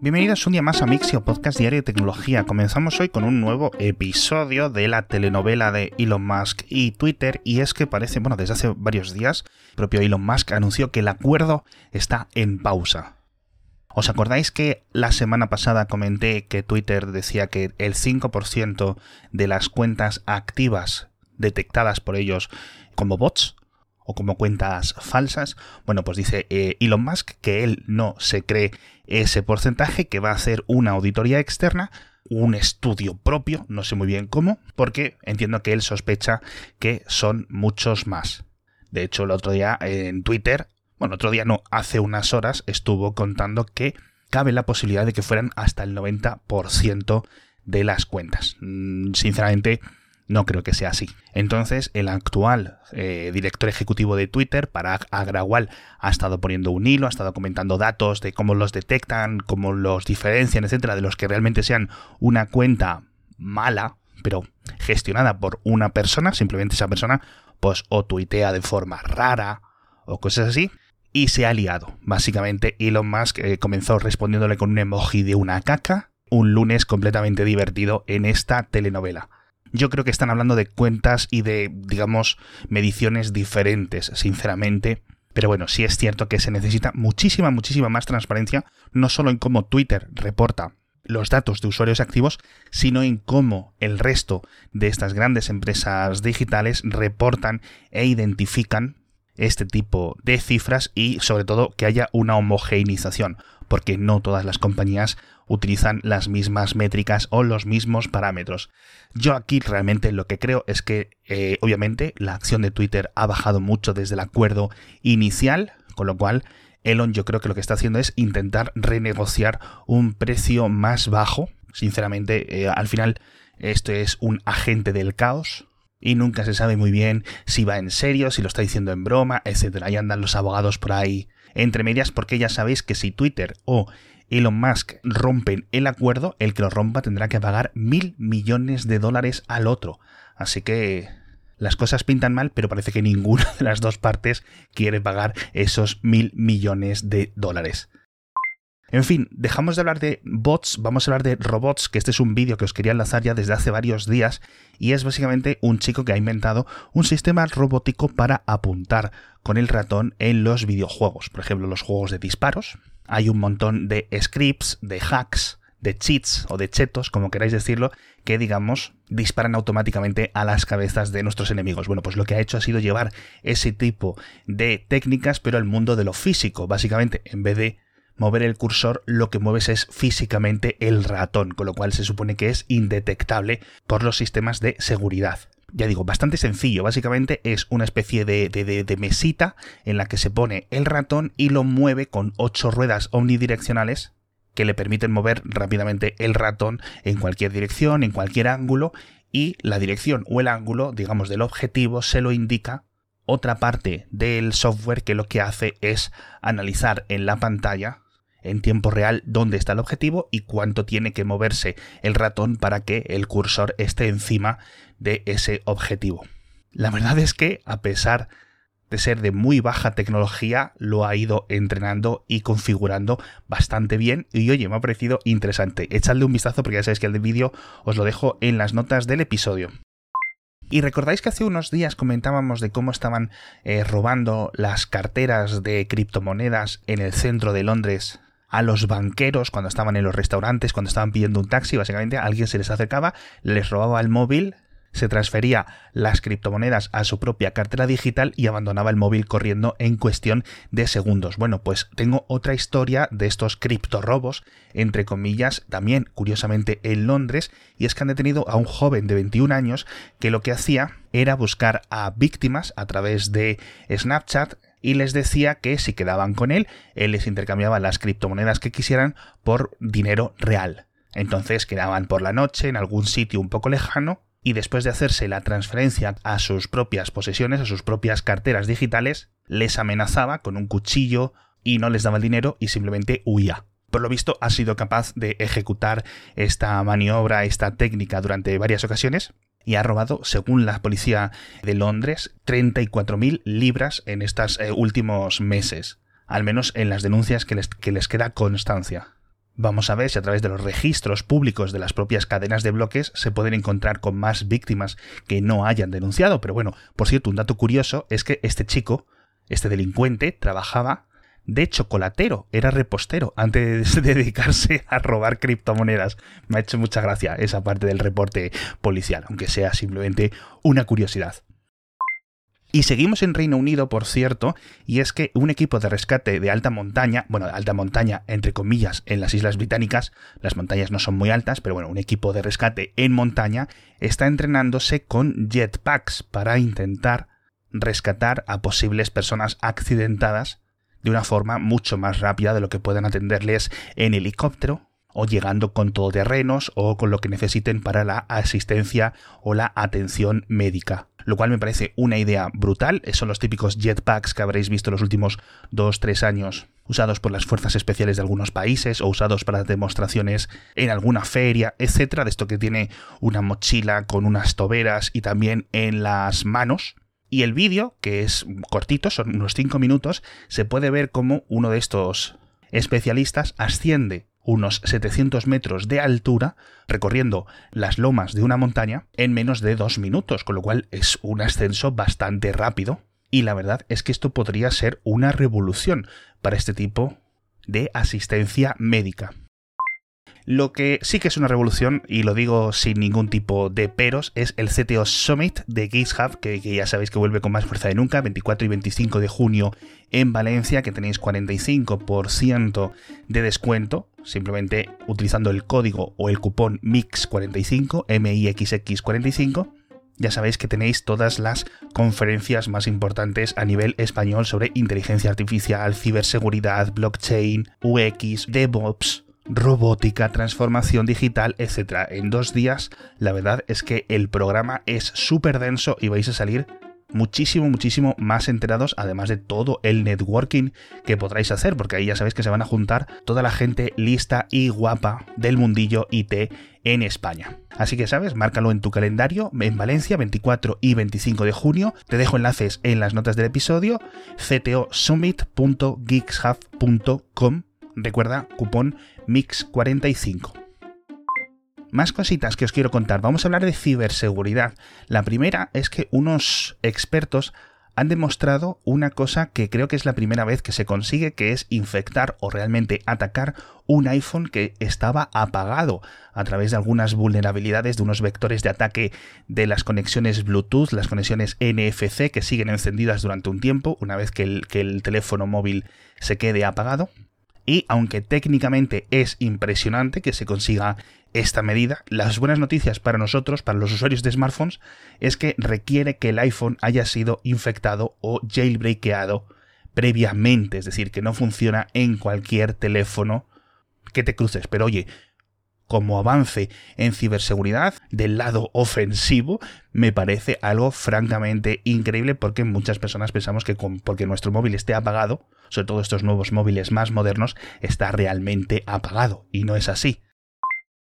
Bienvenidos un día más a Mixio, podcast diario de tecnología. Comenzamos hoy con un nuevo episodio de la telenovela de Elon Musk y Twitter, y es que parece, bueno, desde hace varios días, propio Elon Musk anunció que el acuerdo está en pausa. ¿Os acordáis que la semana pasada comenté que Twitter decía que el 5% de las cuentas activas detectadas por ellos como bots o como cuentas falsas, bueno, pues dice eh, Elon Musk que él no se cree ese porcentaje, que va a hacer una auditoría externa, un estudio propio, no sé muy bien cómo, porque entiendo que él sospecha que son muchos más. De hecho, el otro día en Twitter, bueno, otro día no, hace unas horas estuvo contando que cabe la posibilidad de que fueran hasta el 90% de las cuentas. Mm, sinceramente, no creo que sea así. Entonces, el actual eh, director ejecutivo de Twitter, Parag Agrawal, ha estado poniendo un hilo, ha estado comentando datos de cómo los detectan, cómo los diferencian, etcétera, de los que realmente sean una cuenta mala, pero gestionada por una persona, simplemente esa persona, pues o tuitea de forma rara o cosas así, y se ha liado. Básicamente, Elon Musk eh, comenzó respondiéndole con un emoji de una caca, un lunes completamente divertido en esta telenovela. Yo creo que están hablando de cuentas y de, digamos, mediciones diferentes, sinceramente. Pero bueno, sí es cierto que se necesita muchísima, muchísima más transparencia, no solo en cómo Twitter reporta los datos de usuarios activos, sino en cómo el resto de estas grandes empresas digitales reportan e identifican este tipo de cifras y sobre todo que haya una homogeneización, porque no todas las compañías utilizan las mismas métricas o los mismos parámetros. Yo aquí realmente lo que creo es que eh, obviamente la acción de Twitter ha bajado mucho desde el acuerdo inicial, con lo cual Elon yo creo que lo que está haciendo es intentar renegociar un precio más bajo. Sinceramente, eh, al final esto es un agente del caos, y nunca se sabe muy bien si va en serio, si lo está diciendo en broma, etc. Ahí andan los abogados por ahí entre medias porque ya sabéis que si Twitter o Elon Musk rompen el acuerdo, el que lo rompa tendrá que pagar mil millones de dólares al otro. Así que las cosas pintan mal, pero parece que ninguna de las dos partes quiere pagar esos mil millones de dólares. En fin, dejamos de hablar de bots, vamos a hablar de robots, que este es un vídeo que os quería enlazar ya desde hace varios días, y es básicamente un chico que ha inventado un sistema robótico para apuntar con el ratón en los videojuegos, por ejemplo, los juegos de disparos. Hay un montón de scripts, de hacks, de cheats o de chetos, como queráis decirlo, que digamos disparan automáticamente a las cabezas de nuestros enemigos. Bueno, pues lo que ha hecho ha sido llevar ese tipo de técnicas, pero al mundo de lo físico. Básicamente, en vez de mover el cursor, lo que mueves es físicamente el ratón, con lo cual se supone que es indetectable por los sistemas de seguridad. Ya digo, bastante sencillo, básicamente es una especie de, de, mesita en la que se pone el ratón y lo mueve con ocho ruedas omnidireccionales que le permiten mover rápidamente el ratón en cualquier dirección, en cualquier ángulo, y la dirección o el ángulo, digamos, del objetivo se lo indica otra parte del software que lo que hace es analizar en la pantalla en tiempo real dónde está el objetivo y cuánto tiene que moverse el ratón para que el cursor esté encima de ese objetivo. La verdad es que, a pesar de ser de muy baja tecnología, lo ha ido entrenando y configurando bastante bien y oye, me ha parecido interesante. Echadle un vistazo porque ya sabéis que el vídeo os lo dejo en las notas del episodio. Y recordáis que hace unos días comentábamos de cómo estaban eh, robando las carteras de criptomonedas en el centro de Londres a los banqueros cuando estaban en los restaurantes, cuando estaban pidiendo un taxi, básicamente alguien se les acercaba, les robaba el móvil, se transfería las criptomonedas a su propia cartera digital y abandonaba el móvil corriendo en cuestión de segundos. Bueno, pues tengo otra historia de estos criptorobos, entre comillas, también curiosamente en Londres, y es que han detenido a un joven de 21 años que lo que hacía era buscar a víctimas a través de Snapchat y les decía que si quedaban con él, él les intercambiaba las criptomonedas que quisieran por dinero real. Entonces quedaban por la noche en algún sitio un poco lejano y después de hacerse la transferencia a sus propias posesiones, a sus propias carteras digitales, les amenazaba con un cuchillo y no les daba el dinero y simplemente huía. Por lo visto ha sido capaz de ejecutar esta maniobra, esta técnica durante varias ocasiones y ha robado, según la policía de Londres, 34.000 libras en estos eh, últimos meses, al menos en las denuncias que les, que les queda constancia. Vamos a ver si a través de los registros públicos de las propias cadenas de bloques se pueden encontrar con más víctimas que no hayan denunciado. Pero bueno, por cierto, un dato curioso es que este chico, este delincuente, trabajaba de chocolatero, era repostero antes de dedicarse a robar criptomonedas. Me ha hecho mucha gracia esa parte del reporte policial, aunque sea simplemente una curiosidad. Y seguimos en Reino Unido, por cierto, y es que un equipo de rescate de alta montaña, bueno, alta montaña entre comillas en las Islas Británicas, las montañas no son muy altas, pero bueno, un equipo de rescate en montaña está entrenándose con jetpacks para intentar rescatar a posibles personas accidentadas de una forma mucho más rápida de lo que puedan atenderles en helicóptero o llegando con todoterrenos o con lo que necesiten para la asistencia o la atención médica lo cual me parece una idea brutal. Son los típicos jetpacks que habréis visto los últimos 2-3 años usados por las fuerzas especiales de algunos países o usados para demostraciones en alguna feria, etcétera, de esto que tiene una mochila con unas toberas y también en las manos. Y el vídeo, que es cortito, son unos 5 minutos, se puede ver como uno de estos especialistas asciende unos 700 metros de altura, recorriendo las lomas de una montaña en menos de dos minutos, con lo cual es un ascenso bastante rápido. Y la verdad es que esto podría ser una revolución para este tipo de asistencia médica. Lo que sí que es una revolución, y lo digo sin ningún tipo de peros, es el CTO Summit de GitHub, que, ya sabéis que vuelve con más fuerza de nunca, 24 y 25 de junio en Valencia, que tenéis 45% de descuento, simplemente utilizando el código o el cupón MIX45, MIXX45. Ya sabéis que tenéis todas las conferencias más importantes a nivel español sobre inteligencia artificial, ciberseguridad, blockchain, UX, DevOps, robótica, transformación digital, etc. En dos días, la verdad es que el programa es súper denso y vais a salir muchísimo, muchísimo más enterados, además de todo el networking que podráis hacer, porque ahí ya sabéis que se van a juntar toda la gente lista y guapa del mundillo IT en España. Así que sabes, márcalo en tu calendario en Valencia 24 y 25 de junio. Te dejo enlaces en las notas del episodio ctosummit.geekshub.com Recuerda, cupón MIX45. Más cositas que os quiero contar. Vamos a hablar de ciberseguridad. La primera es que unos expertos han demostrado una cosa que creo que es la primera vez que se consigue, que es infectar o realmente atacar un iPhone que estaba apagado a través de algunas vulnerabilidades de unos vectores de ataque de las conexiones Bluetooth, las conexiones NFC que siguen encendidas durante un tiempo, una vez que el, que el teléfono móvil se quede apagado. Y aunque técnicamente es impresionante que se consiga esta medida, las buenas noticias para nosotros, para los usuarios de smartphones, es que requiere que el iPhone haya sido infectado o jailbreakeado previamente, es decir, que no funciona en cualquier teléfono que te cruces. Pero oye, como avance en ciberseguridad del lado ofensivo me parece algo francamente increíble porque muchas personas pensamos que porque nuestro móvil esté apagado, sobre todo estos nuevos móviles más modernos, está realmente apagado y no es así.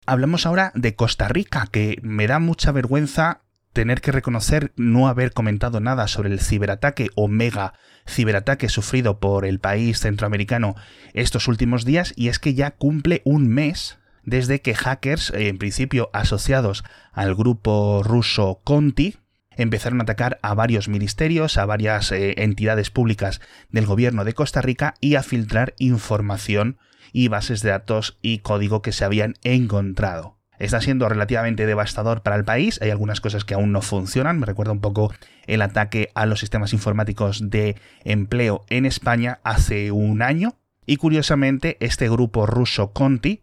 Hablamos ahora de Costa Rica, que me da mucha vergüenza tener que reconocer no haber comentado nada sobre el ciberataque o mega ciberataque sufrido por el país centroamericano estos últimos días y es que ya cumple un mes desde que hackers, en principio asociados al grupo ruso Conti, empezaron a atacar a varios ministerios, a varias eh, entidades públicas del gobierno de Costa Rica y a filtrar información y bases de datos y código que se habían encontrado. Está siendo relativamente devastador para el país, hay algunas cosas que aún no funcionan, me recuerda un poco el ataque a los sistemas informáticos de empleo en España hace un año, y curiosamente este grupo ruso Conti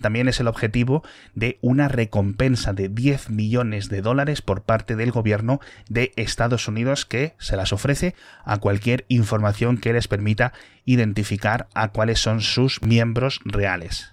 también es el objetivo de una recompensa de 10 millones de dólares por parte del gobierno de Estados Unidos que se las ofrece a cualquier información que les permita identificar a cuáles son sus miembros reales.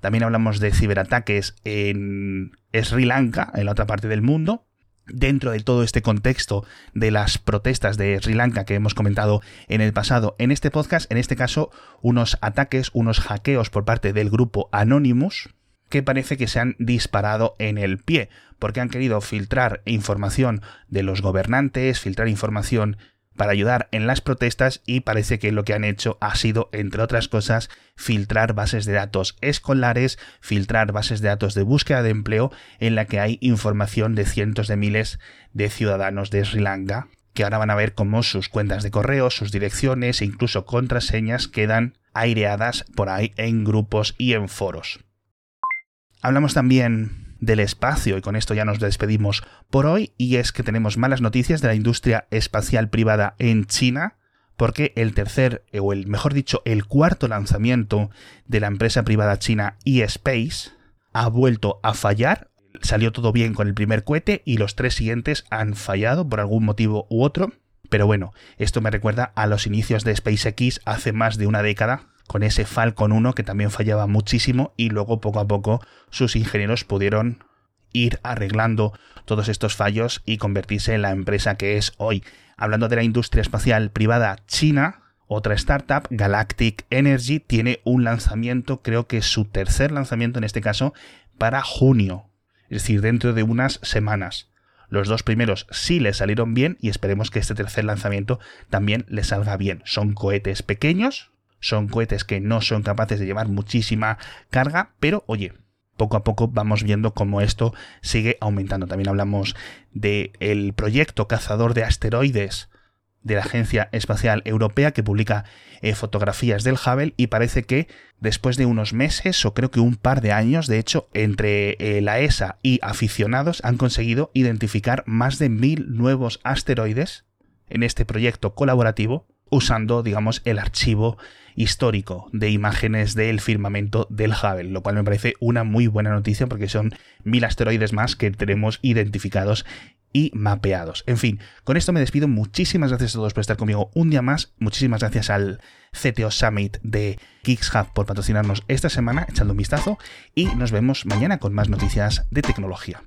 También hablamos de ciberataques en Sri Lanka, en la otra parte del mundo, dentro de todo este contexto de las protestas de Sri Lanka que hemos comentado en el pasado. En este podcast, en este caso unos ataques, unos hackeos por parte del grupo Anonymous que parece que se han disparado en el pie, porque han querido filtrar información de los gobernantes, filtrar información para ayudar en las protestas y parece que lo que han hecho ha sido, entre otras cosas, filtrar bases de datos escolares, filtrar bases de datos de búsqueda de empleo en la que hay información de cientos de miles de ciudadanos de Sri Lanka que ahora van a ver cómo sus cuentas de correo, sus direcciones e incluso contraseñas quedan aireadas por ahí en grupos y en foros. Hablamos también del espacio y con esto ya nos despedimos por hoy y es que tenemos malas noticias de la industria espacial privada en China porque el tercer o el mejor dicho el cuarto lanzamiento de la empresa privada china eSpace ha vuelto a fallar salió todo bien con el primer cohete y los tres siguientes han fallado por algún motivo u otro. Pero bueno, esto me recuerda a los inicios de SpaceX hace más de una década, con ese Falcon 1 que también fallaba muchísimo y luego poco a poco sus ingenieros pudieron ir arreglando todos estos fallos y convertirse en la empresa que es hoy. Hablando de la industria espacial privada china, otra startup, Galactic Energy, tiene un lanzamiento, creo que su tercer lanzamiento en este caso, para junio es decir, dentro de unas semanas. Los dos primeros sí le salieron bien y esperemos que este tercer lanzamiento también le salga bien. Son cohetes pequeños, son cohetes que no son capaces de llevar muchísima carga, pero oye, poco a poco vamos viendo cómo esto sigue aumentando. También hablamos del proyecto cazador de asteroides de la Agencia Espacial Europea que publica eh, fotografías del Hubble y parece que después de unos meses o creo que un par de años, de hecho, entre eh, la ESA y aficionados han conseguido identificar más de mil nuevos asteroides en este proyecto colaborativo usando, digamos, el archivo histórico de imágenes del firmamento del Hubble, lo cual me parece una muy buena noticia porque son mil asteroides más que tenemos identificados y mapeados. En fin, con esto me despido. Muchísimas gracias a todos por estar conmigo un día más. Muchísimas gracias al CTO Summit de GeeksHub por patrocinarnos esta semana, echando un vistazo. Y nos vemos mañana con más noticias de tecnología.